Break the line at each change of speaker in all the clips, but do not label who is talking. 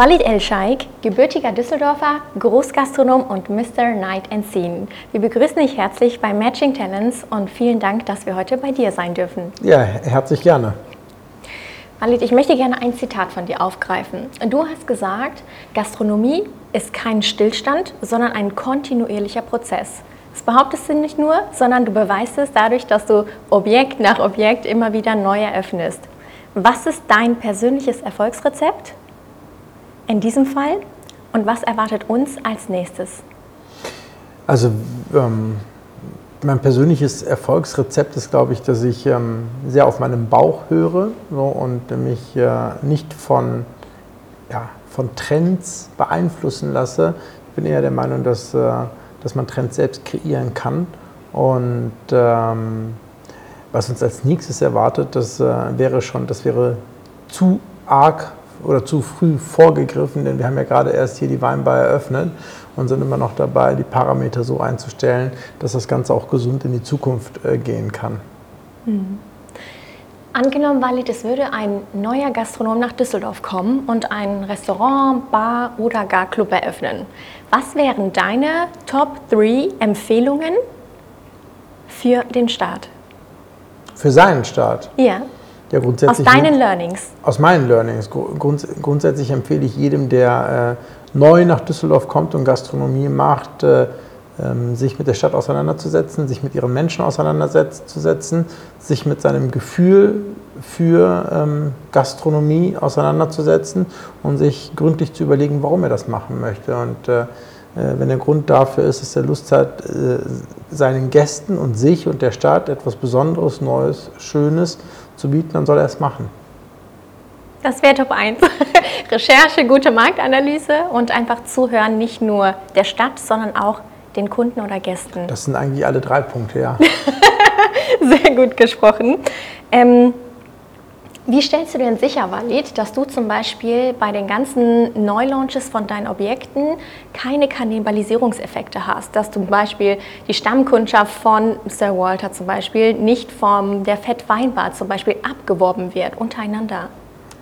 Walid El-Scheik, gebürtiger Düsseldorfer, Großgastronom und Mr. Night and Scene. Wir begrüßen dich herzlich bei Matching Talents und vielen Dank, dass wir heute bei dir sein dürfen.
Ja, herzlich gerne.
Walid, ich möchte gerne ein Zitat von dir aufgreifen. Du hast gesagt, Gastronomie ist kein Stillstand, sondern ein kontinuierlicher Prozess. Das behauptest du nicht nur, sondern du beweist es dadurch, dass du Objekt nach Objekt immer wieder neu eröffnest. Was ist dein persönliches Erfolgsrezept? In diesem Fall und was erwartet uns als nächstes?
Also ähm, mein persönliches Erfolgsrezept ist, glaube ich, dass ich ähm, sehr auf meinen Bauch höre so, und mich äh, nicht von, ja, von Trends beeinflussen lasse. Ich bin eher der Meinung, dass, äh, dass man Trends selbst kreieren kann. Und ähm, was uns als nächstes erwartet, das äh, wäre schon, das wäre zu arg oder zu früh vorgegriffen, denn wir haben ja gerade erst hier die Weinbar eröffnet und sind immer noch dabei, die Parameter so einzustellen, dass das Ganze auch gesund in die Zukunft äh, gehen kann.
Mhm. Angenommen, Walid, es würde ein neuer Gastronom nach Düsseldorf kommen und ein Restaurant, Bar oder gar Club eröffnen. Was wären deine Top 3 Empfehlungen für den Start?
Für seinen Start?
Ja. Ja, grundsätzlich aus deinen Learnings?
Aus meinen Learnings. Grunds grundsätzlich empfehle ich jedem, der äh, neu nach Düsseldorf kommt und Gastronomie macht, äh, äh, sich mit der Stadt auseinanderzusetzen, sich mit ihren Menschen auseinanderzusetzen, sich mit seinem Gefühl für ähm, Gastronomie auseinanderzusetzen und sich gründlich zu überlegen, warum er das machen möchte. Und äh, äh, wenn der Grund dafür ist, dass er Lust hat, äh, seinen Gästen und sich und der Stadt etwas Besonderes, Neues, Schönes zu bieten, dann soll er es machen.
Das wäre Top 1. Recherche, gute Marktanalyse und einfach zuhören, nicht nur der Stadt, sondern auch den Kunden oder Gästen.
Das sind eigentlich alle drei Punkte, ja.
Sehr gut gesprochen. Ähm, wie stellst du denn sicher, Walid, dass du zum Beispiel bei den ganzen Neulaunches von deinen Objekten keine Kannibalisierungseffekte hast? Dass zum Beispiel die Stammkundschaft von Sir Walter zum Beispiel nicht von der Fettweinbar zum Beispiel abgeworben wird untereinander?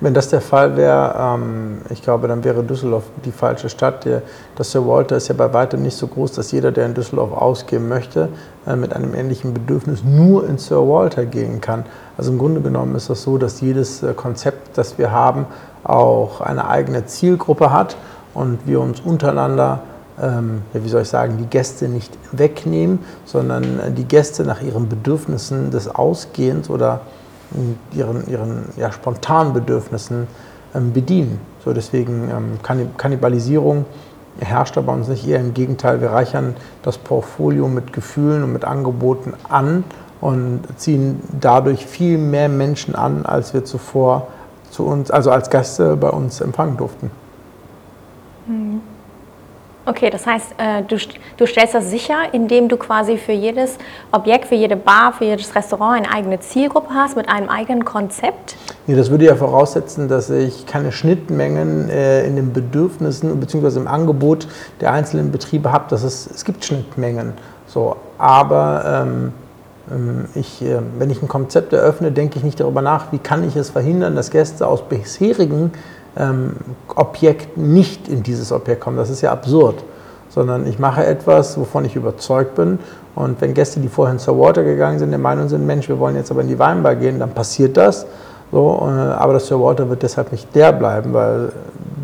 Wenn das der Fall wäre, ähm, ich glaube, dann wäre Düsseldorf die falsche Stadt. Das Sir Walter ist ja bei weitem nicht so groß, dass jeder, der in Düsseldorf ausgehen möchte, äh, mit einem ähnlichen Bedürfnis nur in Sir Walter gehen kann. Also im Grunde genommen ist das so, dass jedes äh, Konzept, das wir haben, auch eine eigene Zielgruppe hat und wir uns untereinander ähm, ja, wie soll ich sagen, die Gäste nicht wegnehmen, sondern äh, die Gäste nach ihren Bedürfnissen des Ausgehens oder ihren, ihren ja, spontanen Bedürfnissen ähm, bedienen. So deswegen ähm, Kannibalisierung herrscht da bei uns nicht, eher im Gegenteil, wir reichern das Portfolio mit Gefühlen und mit Angeboten an und ziehen dadurch viel mehr Menschen an, als wir zuvor zu uns, also als Gäste bei uns empfangen durften.
Okay, das heißt, äh, du, du stellst das sicher, indem du quasi für jedes Objekt, für jede Bar, für jedes Restaurant eine eigene Zielgruppe hast mit einem eigenen Konzept?
Nee, das würde ja voraussetzen, dass ich keine Schnittmengen äh, in den Bedürfnissen bzw. im Angebot der einzelnen Betriebe habe. Ist, es gibt Schnittmengen. So, aber ähm, ähm ich, äh, wenn ich ein Konzept eröffne, denke ich nicht darüber nach, wie kann ich es verhindern, dass Gäste aus bisherigen ähm, Objekt nicht in dieses Objekt kommen. Das ist ja absurd. Sondern ich mache etwas, wovon ich überzeugt bin. Und wenn Gäste, die vorhin zur Water gegangen sind, der Meinung sind, Mensch, wir wollen jetzt aber in die Weinbar gehen, dann passiert das. So, äh, aber das Sir Water wird deshalb nicht der bleiben, weil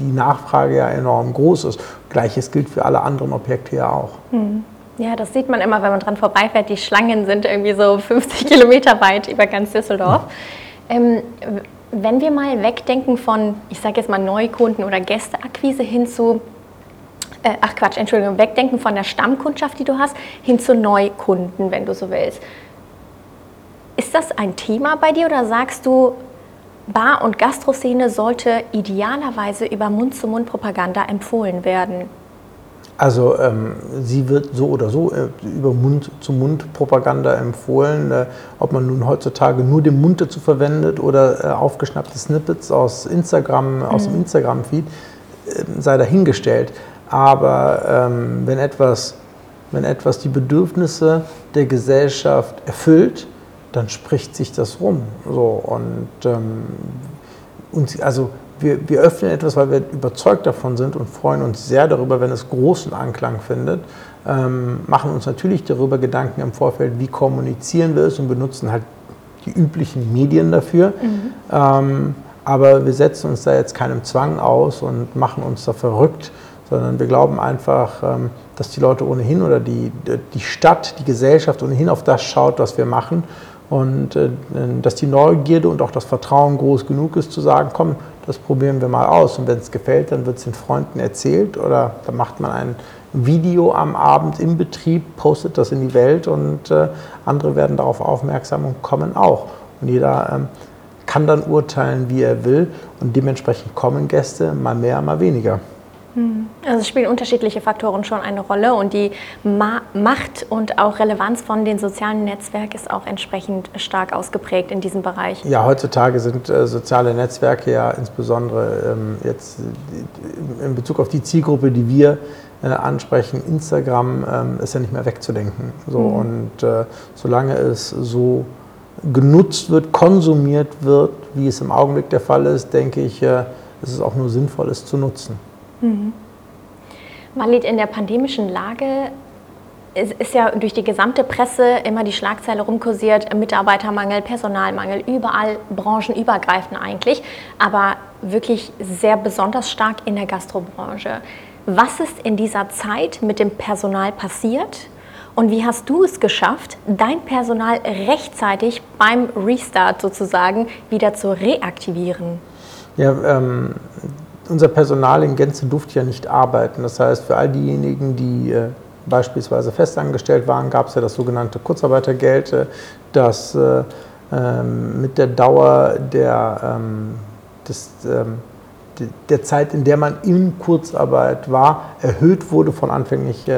die Nachfrage ja enorm groß ist. Gleiches gilt für alle anderen Objekte ja auch. Hm.
Ja, das sieht man immer, wenn man dran vorbeifährt. Die Schlangen sind irgendwie so 50 Kilometer weit über ganz Düsseldorf. Ähm, wenn wir mal wegdenken von, ich sage jetzt mal Neukunden oder Gästeakquise hin zu, äh, ach Quatsch, Entschuldigung, wegdenken von der Stammkundschaft, die du hast, hin zu Neukunden, wenn du so willst. Ist das ein Thema bei dir oder sagst du, Bar- und Gastroszene sollte idealerweise über Mund-zu-Mund-Propaganda empfohlen werden?
Also ähm, sie wird so oder so äh, über Mund-zu-Mund-Propaganda empfohlen. Äh, ob man nun heutzutage nur den Mund dazu verwendet oder äh, aufgeschnappte Snippets aus Instagram, mhm. aus dem mhm. Instagram-Feed, ähm, sei dahingestellt. Aber ähm, wenn, etwas, wenn etwas die Bedürfnisse der Gesellschaft erfüllt, dann spricht sich das rum. So, und, ähm, und also wir, wir öffnen etwas, weil wir überzeugt davon sind und freuen uns sehr darüber, wenn es großen Anklang findet. Ähm, machen uns natürlich darüber Gedanken im Vorfeld, wie kommunizieren wir es und benutzen halt die üblichen Medien dafür. Mhm. Ähm, aber wir setzen uns da jetzt keinem Zwang aus und machen uns da verrückt, sondern wir glauben einfach, ähm, dass die Leute ohnehin oder die, die Stadt, die Gesellschaft ohnehin auf das schaut, was wir machen und äh, dass die Neugierde und auch das Vertrauen groß genug ist, zu sagen, komm, das probieren wir mal aus. Und wenn es gefällt, dann wird es den Freunden erzählt oder dann macht man ein Video am Abend im Betrieb, postet das in die Welt und äh, andere werden darauf aufmerksam und kommen auch. Und jeder ähm, kann dann urteilen, wie er will und dementsprechend kommen Gäste mal mehr, mal weniger.
Hm. Also es spielen unterschiedliche Faktoren schon eine Rolle und die Ma Macht und auch Relevanz von den sozialen Netzwerken ist auch entsprechend stark ausgeprägt in diesem Bereich.
Ja, heutzutage sind äh, soziale Netzwerke ja insbesondere ähm, jetzt äh, in Bezug auf die Zielgruppe, die wir äh, ansprechen, Instagram ähm, ist ja nicht mehr wegzudenken. So, mhm. Und äh, solange es so genutzt wird, konsumiert wird, wie es im Augenblick der Fall ist, denke ich, äh, ist es auch nur sinnvoll, es zu nutzen. Mhm.
Walid, in der pandemischen Lage es ist ja durch die gesamte Presse immer die Schlagzeile rumkursiert, Mitarbeitermangel, Personalmangel, überall branchenübergreifend eigentlich, aber wirklich sehr besonders stark in der Gastrobranche. Was ist in dieser Zeit mit dem Personal passiert und wie hast du es geschafft, dein Personal rechtzeitig beim Restart sozusagen wieder zu reaktivieren?
Ja, ähm, unser Personal in Gänze durfte ja nicht arbeiten. Das heißt, für all diejenigen, die äh, beispielsweise festangestellt waren, gab es ja das sogenannte Kurzarbeitergeld, äh, das äh, ähm, mit der Dauer der, ähm, des, ähm, der Zeit, in der man in Kurzarbeit war, erhöht wurde von anfänglich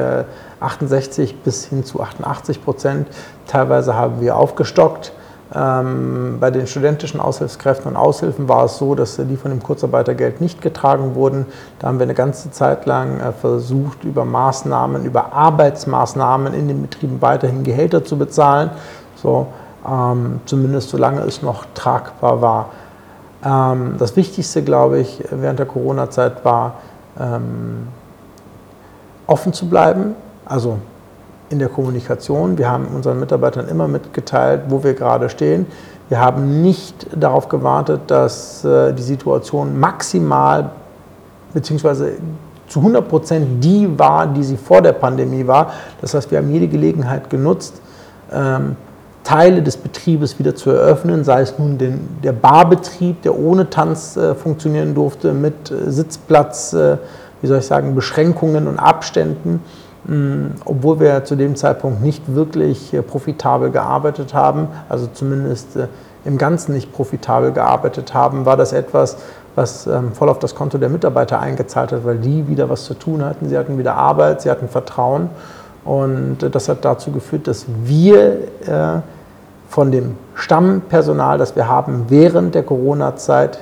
68 bis hin zu 88 Prozent. Teilweise haben wir aufgestockt. Ähm, bei den studentischen Aushilfskräften und Aushilfen war es so, dass die von dem Kurzarbeitergeld nicht getragen wurden. Da haben wir eine ganze Zeit lang äh, versucht, über Maßnahmen, über Arbeitsmaßnahmen in den Betrieben weiterhin Gehälter zu bezahlen, so, ähm, zumindest solange es noch tragbar war. Ähm, das Wichtigste, glaube ich, während der Corona-Zeit war, ähm, offen zu bleiben, also in der Kommunikation. Wir haben unseren Mitarbeitern immer mitgeteilt, wo wir gerade stehen. Wir haben nicht darauf gewartet, dass äh, die Situation maximal bzw. zu 100 Prozent die war, die sie vor der Pandemie war. Das heißt, wir haben jede Gelegenheit genutzt, ähm, Teile des Betriebes wieder zu eröffnen, sei es nun den, der Barbetrieb, der ohne Tanz äh, funktionieren durfte, mit äh, Sitzplatz, wie soll ich sagen, Beschränkungen und Abständen obwohl wir zu dem Zeitpunkt nicht wirklich äh, profitabel gearbeitet haben, also zumindest äh, im Ganzen nicht profitabel gearbeitet haben, war das etwas, was ähm, voll auf das Konto der Mitarbeiter eingezahlt hat, weil die wieder was zu tun hatten. Sie hatten wieder Arbeit, sie hatten Vertrauen und äh, das hat dazu geführt, dass wir von dem Stammpersonal, das wir haben, während der Corona-Zeit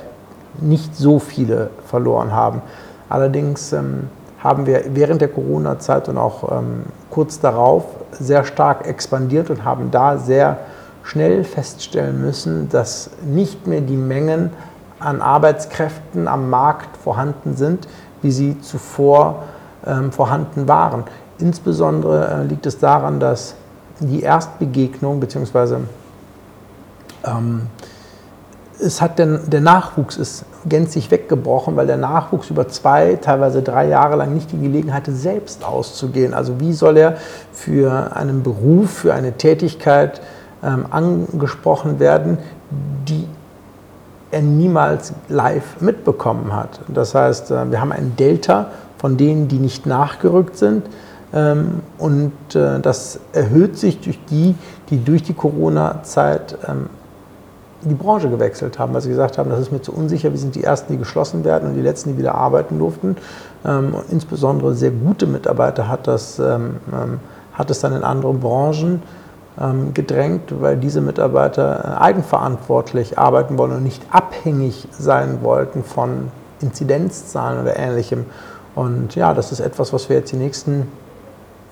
nicht so viele verloren haben. Allerdings ähm, haben wir während der Corona-Zeit und auch ähm, kurz darauf sehr stark expandiert und haben da sehr schnell feststellen müssen, dass nicht mehr die Mengen an Arbeitskräften am Markt vorhanden sind, wie sie zuvor ähm, vorhanden waren. Insbesondere äh, liegt es daran, dass die Erstbegegnung bzw. Ähm, es hat den, der Nachwuchs ist gänzlich weggebrochen, weil der Nachwuchs über zwei, teilweise drei Jahre lang nicht die Gelegenheit hatte, selbst auszugehen. Also wie soll er für einen Beruf, für eine Tätigkeit ähm, angesprochen werden, die er niemals live mitbekommen hat. Das heißt, äh, wir haben ein Delta von denen, die nicht nachgerückt sind. Ähm, und äh, das erhöht sich durch die, die durch die Corona-Zeit ähm, die Branche gewechselt haben, weil sie gesagt haben, das ist mir zu unsicher, wir sind die Ersten, die geschlossen werden und die Letzten, die wieder arbeiten durften. Ähm, und insbesondere sehr gute Mitarbeiter hat, das, ähm, ähm, hat es dann in andere Branchen gedrängt, weil diese Mitarbeiter äh, eigenverantwortlich arbeiten wollen und nicht abhängig sein wollten von Inzidenzzahlen oder ähnlichem. Und ja, das ist etwas, was wir jetzt die nächsten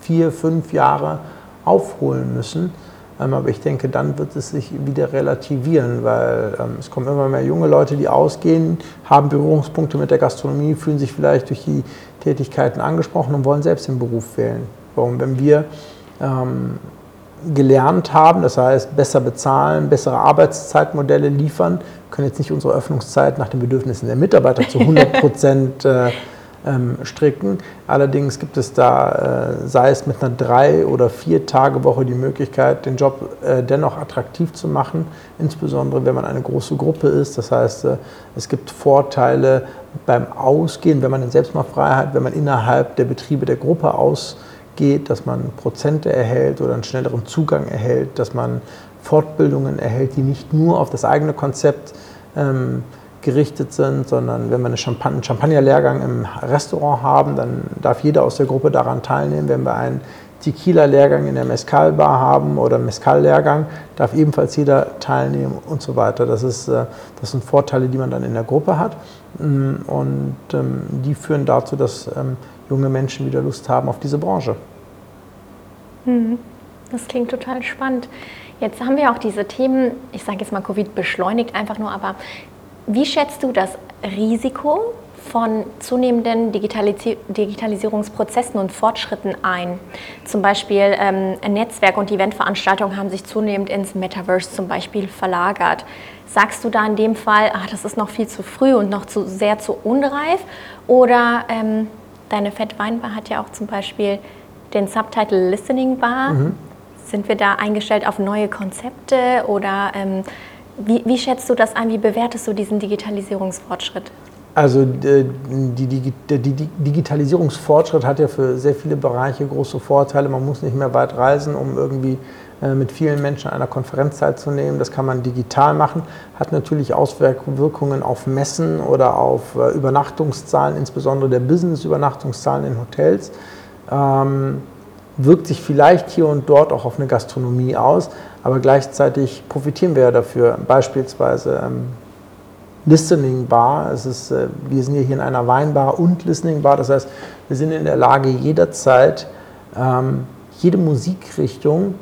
vier, fünf Jahre aufholen müssen aber ich denke, dann wird es sich wieder relativieren, weil ähm, es kommen immer mehr junge Leute, die ausgehen, haben Berührungspunkte mit der Gastronomie, fühlen sich vielleicht durch die Tätigkeiten angesprochen und wollen selbst den Beruf wählen. Warum, wenn wir ähm, gelernt haben, das heißt besser bezahlen, bessere Arbeitszeitmodelle liefern, können jetzt nicht unsere Öffnungszeit nach den Bedürfnissen der Mitarbeiter zu 100 Prozent äh, ähm, stricken. Allerdings gibt es da, äh, sei es mit einer drei- oder vier Tage Woche, die Möglichkeit, den Job äh, dennoch attraktiv zu machen, insbesondere wenn man eine große Gruppe ist. Das heißt, äh, es gibt Vorteile beim Ausgehen, wenn man in Selbstmachtfreiheit, wenn man innerhalb der Betriebe der Gruppe ausgeht, dass man Prozente erhält oder einen schnelleren Zugang erhält, dass man Fortbildungen erhält, die nicht nur auf das eigene Konzept ähm, gerichtet sind, sondern wenn wir einen Champagner-Lehrgang im Restaurant haben, dann darf jeder aus der Gruppe daran teilnehmen. Wenn wir einen Tequila-Lehrgang in der Mezcal-Bar haben oder Mezcal-Lehrgang, darf ebenfalls jeder teilnehmen und so weiter. Das, ist, äh, das sind Vorteile, die man dann in der Gruppe hat mm, und ähm, die führen dazu, dass ähm, junge Menschen wieder Lust haben auf diese Branche.
Hm, das klingt total spannend. Jetzt haben wir auch diese Themen, ich sage jetzt mal Covid beschleunigt einfach nur, aber wie schätzt du das Risiko von zunehmenden Digitalis Digitalisierungsprozessen und Fortschritten ein? Zum Beispiel ähm, Netzwerk- und Eventveranstaltungen haben sich zunehmend ins Metaverse zum Beispiel verlagert. Sagst du da in dem Fall, ach, das ist noch viel zu früh und noch zu, sehr zu unreif? Oder ähm, deine Fettweinbar hat ja auch zum Beispiel den Subtitle Listening Bar. Mhm. Sind wir da eingestellt auf neue Konzepte oder ähm, wie, wie, schätzt du das ein? Wie bewertest du diesen Digitalisierungsfortschritt?
Also äh, die, die, die, Digitalisierungsfortschritt hat ja für sehr viele Bereiche große Vorteile. Man muss nicht mehr weit reisen, um irgendwie äh, mit vielen Menschen an einer Konferenz teilzunehmen. Das kann man digital machen. Hat natürlich Auswirkungen auf Messen oder auf äh, Übernachtungszahlen, insbesondere der Business-Übernachtungszahlen in Hotels. Ähm, wirkt sich vielleicht hier und dort auch auf eine Gastronomie aus, aber gleichzeitig profitieren wir ja dafür. Beispielsweise ähm, Listening Bar. Es ist, äh, wir sind hier in einer Weinbar und Listening Bar. Das heißt, wir sind in der Lage, jederzeit ähm, jede Musikrichtung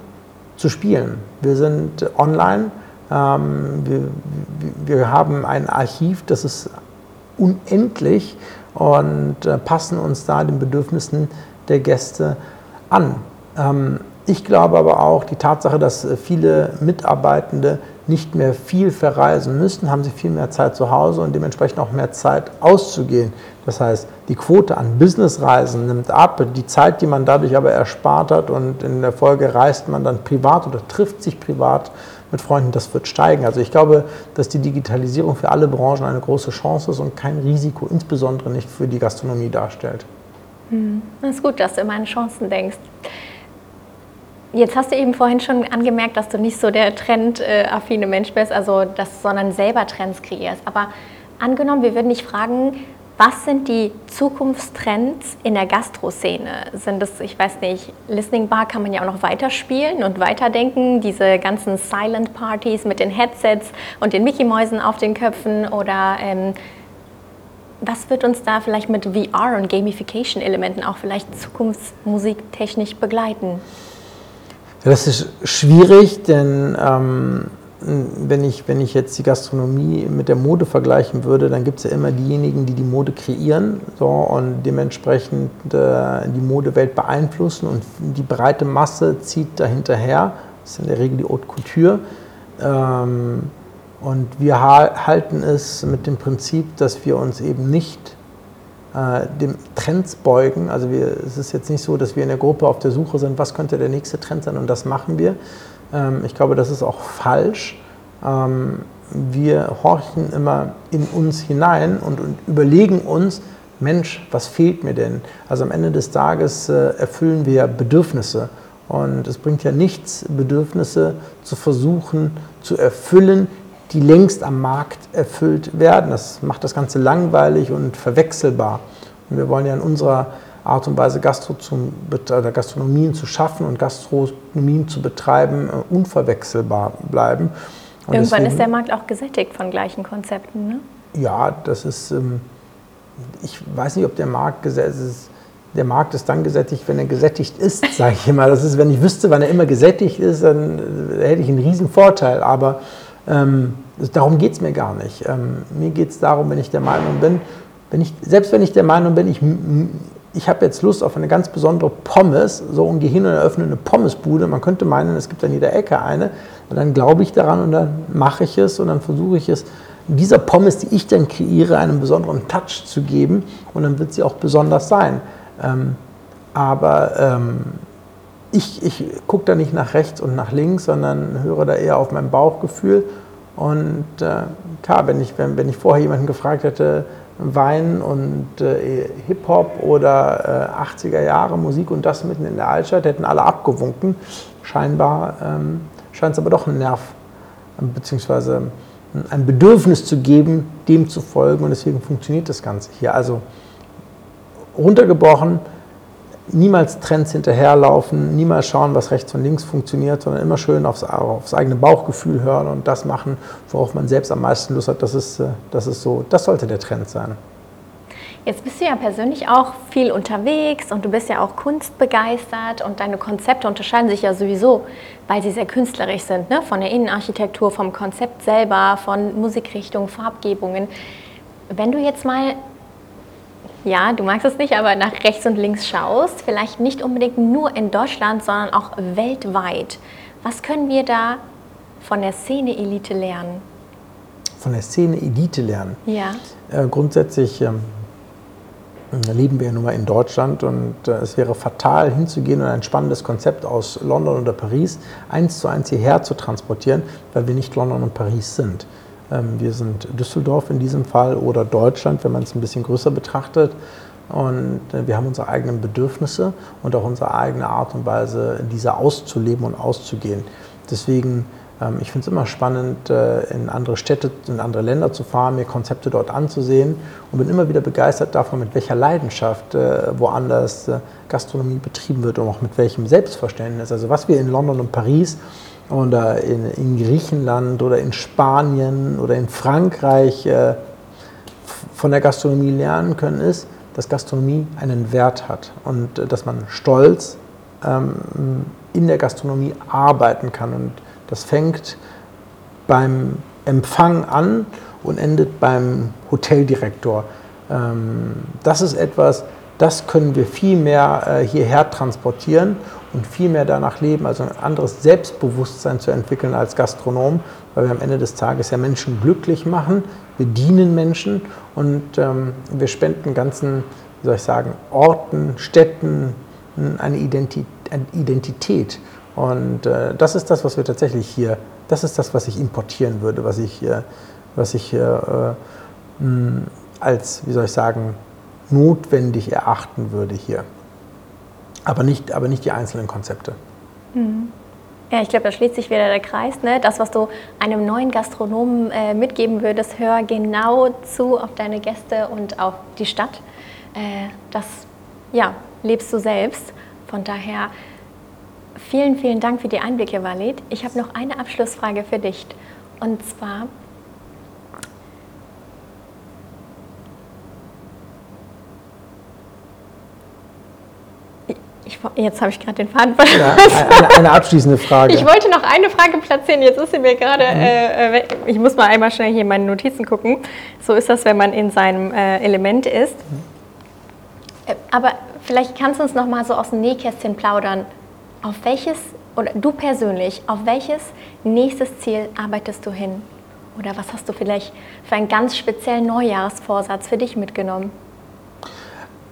zu spielen. Wir sind online. Ähm, wir, wir haben ein Archiv, das ist unendlich und äh, passen uns da den Bedürfnissen der Gäste an. Ähm, ich glaube aber auch, die Tatsache, dass äh, viele Mitarbeitende nicht mehr viel verreisen müssen, haben sie viel mehr Zeit zu Hause und dementsprechend auch mehr Zeit auszugehen. Das heißt, die Quote an Businessreisen nimmt ab, die Zeit, die man dadurch aber erspart hat und in der Folge reist man dann privat oder trifft sich privat mit Freunden, das wird steigen. Also ich glaube, dass die Digitalisierung für alle Branchen eine große Chance ist und kein Risiko, insbesondere nicht für die Gastronomie darstellt.
Hm. Das ist gut, dass du immer an Chancen denkst. Jetzt hast du eben vorhin schon angemerkt, dass du nicht so der trendaffine Mensch bist, also das, sondern selber Trends kreierst. Aber angenommen, wir würden dich fragen, was sind die Zukunftstrends in der Gastroszene? Sind es, ich weiß nicht, Listening Bar kann man ja auch noch weiterspielen und weiterdenken, diese ganzen Silent Parties mit den Headsets und den Mickey Mäusen auf den Köpfen oder ähm, was wird uns da vielleicht mit VR und Gamification-Elementen auch vielleicht zukunftsmusiktechnisch begleiten?
Das ist schwierig, denn ähm, wenn, ich, wenn ich jetzt die Gastronomie mit der Mode vergleichen würde, dann gibt es ja immer diejenigen, die die Mode kreieren so, und dementsprechend äh, die Modewelt beeinflussen und die breite Masse zieht dahinterher. Das ist in der Regel die Haute Couture. Ähm, und wir halten es mit dem Prinzip, dass wir uns eben nicht äh, dem Trends beugen. Also wir, es ist jetzt nicht so, dass wir in der Gruppe auf der Suche sind, was könnte der nächste Trend sein und das machen wir. Ähm, ich glaube, das ist auch falsch. Ähm, wir horchen immer in uns hinein und, und, überlegen uns, Mensch, was fehlt mir denn? Also am Ende des Tages äh, erfüllen wir Bedürfnisse. Und es bringt ja nichts, Bedürfnisse zu versuchen zu erfüllen, die längst am Markt erfüllt werden. Das macht das Ganze langweilig und verwechselbar. Und wir wollen ja in unserer Art und Weise Gastro zum, Gastronomien zu schaffen und Gastronomien zu betreiben äh, unverwechselbar bleiben.
Und Irgendwann deswegen, ist der Markt auch gesättigt von gleichen Konzepten, ne?
Ja, das ist, ähm, ich weiß nicht, ob der Markt gesättigt ist. der Markt ist dann gesättigt, wenn er gesättigt ist, sage ich immer. Das ist, wenn ich wüsste, wann er immer gesättigt ist, dann äh, hätte ich einen riesen Vorteil. Aber ähm, darum geht es mir gar nicht. Ähm, mir geht es darum, wenn ich der Meinung bin, wenn ich, selbst wenn ich der Meinung bin, ich, ich habe jetzt Lust auf eine ganz besondere Pommes, so und gehe hin und eröffne eine Pommesbude, man könnte meinen, es gibt an jeder Ecke eine, und dann glaube ich daran und dann mache ich es und dann versuche ich es, dieser Pommes, die ich dann kreiere, einen besonderen Touch zu geben und dann wird sie auch besonders sein. Ähm, aber ähm, ich, ich gucke da nicht nach rechts und nach links, sondern höre da eher auf mein Bauchgefühl. Und äh, klar, wenn ich, wenn, wenn ich vorher jemanden gefragt hätte, Wein und äh, Hip-Hop oder äh, 80er Jahre Musik und das mitten in der Altstadt, hätten alle abgewunken. Scheinbar ähm, scheint es aber doch ein Nerv beziehungsweise ein Bedürfnis zu geben, dem zu folgen und deswegen funktioniert das Ganze hier. Also runtergebrochen, niemals Trends hinterherlaufen, niemals schauen, was rechts und links funktioniert, sondern immer schön aufs, aufs, eigene Bauchgefühl hören und das machen, worauf man selbst am meisten Lust hat. Das ist, äh, das ist so, das sollte der Trend sein.
Jetzt bist du ja persönlich auch viel unterwegs und du bist ja auch kunstbegeistert und deine Konzepte unterscheiden sich ja sowieso, weil sie sehr künstlerisch sind, ne? von der Innenarchitektur, vom Konzept selber, von Musikrichtung, Farbgebungen. Wenn du jetzt mal ja, du magst es nicht, aber nach rechts und links schaust, vielleicht nicht unbedingt nur in Deutschland, sondern auch weltweit. Was können wir da von der Szene-Elite lernen?
Von der Szene-Elite lernen?
Ja.
Äh, grundsätzlich ähm, leben wir ja nun mal in Deutschland und äh, es wäre fatal hinzugehen und ein spannendes Konzept aus London oder Paris eins zu eins hierher zu transportieren, weil wir nicht London und Paris sind. Ähm, wir sind Düsseldorf in diesem Fall oder Deutschland, wenn man es ein bisschen größer betrachtet. Und äh, wir haben unsere eigenen Bedürfnisse und auch unsere eigene Art und Weise, diese auszuleben und auszugehen. Deswegen, ähm, ich finde es immer spannend, äh, in andere Städte, in andere Länder zu fahren, mir Konzepte dort anzusehen und bin immer wieder begeistert davon, mit welcher Leidenschaft äh, woanders Gastronomie betrieben wird und auch mit welchem Selbstverständnis. Also was wir in London und Paris oder in, in Griechenland oder in Spanien oder in Frankreich äh, von der Gastronomie lernen können, ist, dass Gastronomie einen Wert hat und äh, dass man stolz ähm, in der Gastronomie arbeiten kann. Und das fängt beim Empfang an und endet beim Hoteldirektor. Ähm, das ist etwas, das können wir viel mehr äh, hierher transportieren und viel mehr danach leben, also ein anderes Selbstbewusstsein zu entwickeln als Gastronom, weil wir am Ende des Tages ja Menschen glücklich machen, wir dienen Menschen und ähm, wir spenden ganzen, wie soll ich sagen, Orten, Städten eine Identität. Und äh, das ist das, was wir tatsächlich hier, das ist das, was ich importieren würde, was ich, äh, was ich äh, mh, als, wie soll ich sagen, notwendig erachten würde hier aber nicht, aber nicht die einzelnen Konzepte.
Mhm. Ja, ich glaube, da schließt sich wieder der Kreis. Ne? Das, was du einem neuen Gastronomen äh, mitgeben würdest, hör genau zu auf deine Gäste und auf die Stadt. Äh, das ja, lebst du selbst. Von daher vielen, vielen Dank für die Einblicke, Walid. Ich habe noch eine Abschlussfrage für dich. Und zwar, jetzt habe ich gerade den Faden verloren. Ja,
eine, eine, abschließende Frage.
Ich wollte noch eine Frage platzieren. Jetzt ist sie mir gerade. Mhm. Äh, ich muss mal einmal schnell hier in meine Notizen gucken. So ist das, wenn man in seinem äh, Element ist. Mhm. Äh, aber vielleicht kannst du uns noch mal so aus dem Nähkästchen plaudern. Auf welches, oder du persönlich, auf welches nächstes Ziel arbeitest du hin? Oder was hast du vielleicht für einen ganz speziellen Neujahrsvorsatz für dich mitgenommen?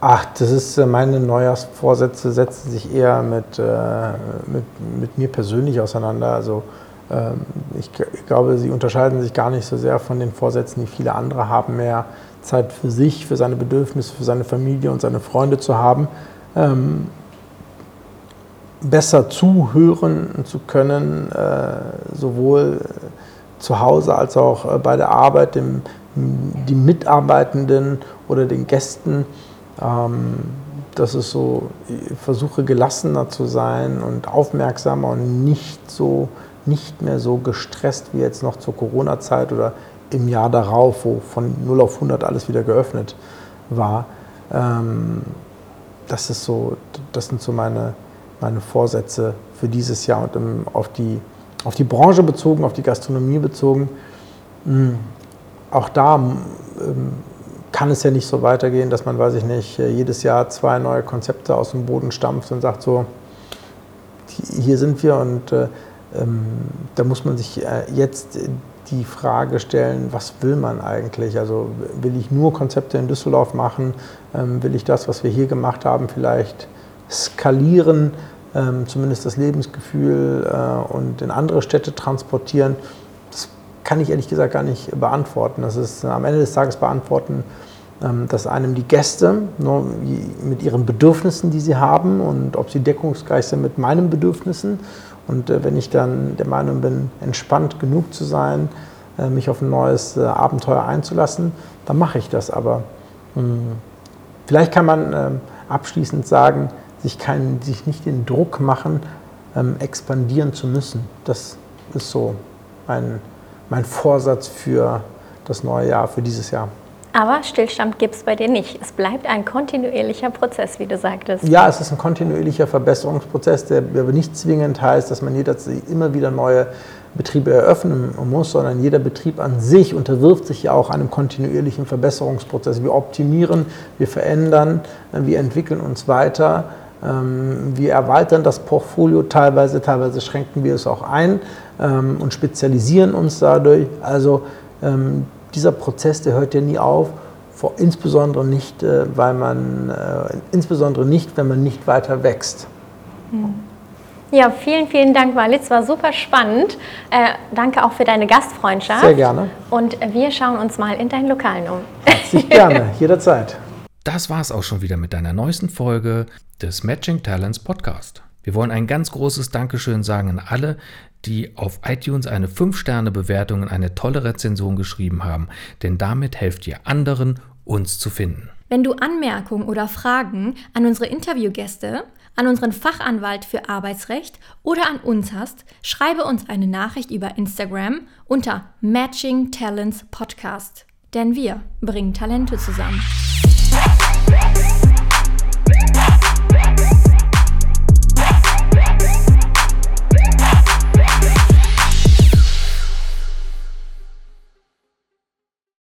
Ach, das ist äh, meine Neujahrsvorsätze setzen sich eher mit, äh, mit, mit mir persönlich auseinander. Also ähm, ich, ich, glaube, sie unterscheiden sich gar nicht so sehr von den Vorsätzen, die viele andere haben, mehr Zeit für sich, für seine Bedürfnisse, für seine Familie und seine Freunde zu haben. Ähm, besser zuhören zu können, äh, sowohl zu Hause als auch äh, bei der Arbeit, dem, die Mitarbeitenden oder den Gästen ähm, das ist so, ich versuche gelassener zu sein und aufmerksamer und nicht so, nicht mehr so gestresst wie jetzt noch zur Corona-Zeit oder im Jahr darauf, wo von 0 auf 100 alles wieder geöffnet war. Ähm, das ist so, das sind so meine, meine Vorsätze für dieses Jahr und um, auf, die, auf die Branche bezogen, auf die Gastronomie bezogen. Hm, auch da ähm, kann es ja nicht so weitergehen, dass man, weiß ich nicht, jedes Jahr zwei neue Konzepte aus dem Boden stampft und sagt so, hier sind wir und äh, ähm, da muss man sich äh, jetzt die Frage stellen, was will man eigentlich? Also will ich nur Konzepte in Düsseldorf machen? Ähm, will ich das, was wir hier gemacht haben, vielleicht skalieren, ähm, zumindest das Lebensgefühl äh, und in andere Städte transportieren? Das kann ich ehrlich gesagt gar nicht beantworten. Das ist am Ende des Tages beantworten, dass einem die Gäste nur mit ihren Bedürfnissen, die sie haben und ob sie deckungsgleich sind mit meinen Bedürfnissen, und äh, wenn ich dann der Meinung bin, entspannt genug zu sein, äh, mich auf ein neues äh, Abenteuer einzulassen, dann mache ich das. Aber mh, hm, vielleicht kann man ähm, abschließend sagen, sich, keinen, sich nicht den Druck machen, ähm, expandieren zu müssen. Das ist so mein, mein Vorsatz für das neue Jahr, für dieses Jahr.
Aber Stillstand gibt es bei dir nicht. Es bleibt ein kontinuierlicher Prozess, wie du sagtest.
Ja, es ist ein kontinuierlicher Verbesserungsprozess, der aber nicht zwingend heißt, dass man jederzeit immer wieder neue Betriebe eröffnen muss, sondern jeder Betrieb an sich unterwirft sich ja auch einem kontinuierlichen Verbesserungsprozess. Wir optimieren, wir verändern, wir entwickeln uns weiter, ähm, wir erweitern das Portfolio teilweise, teilweise schränken wir es auch ein ähm, und spezialisieren uns dadurch. Also ähm, dieser Prozess, der hört ja nie auf, vor, insbesondere nicht, äh, weil man, äh, insbesondere nicht, wenn man nicht weiter wächst.
Hm. Ja, vielen, vielen Dank, Walid. Es war super spannend. Äh, danke auch für deine Gastfreundschaft.
Sehr gerne.
Und wir schauen uns mal in deinen Lokalen um.
Herzlich gerne, jederzeit.
Das war es auch schon wieder mit deiner neuesten Folge des Matching Talents Podcast. Wir wollen ein ganz großes Dankeschön sagen an alle, die auf iTunes eine 5-Sterne-Bewertung und eine tolle Rezension geschrieben haben, denn damit helft ihr anderen, uns zu finden.
Wenn du Anmerkungen oder Fragen an unsere Interviewgäste, an unseren Fachanwalt für Arbeitsrecht oder an uns hast, schreibe uns eine Nachricht über Instagram unter Matching Talents Podcast. Denn wir bringen Talente zusammen.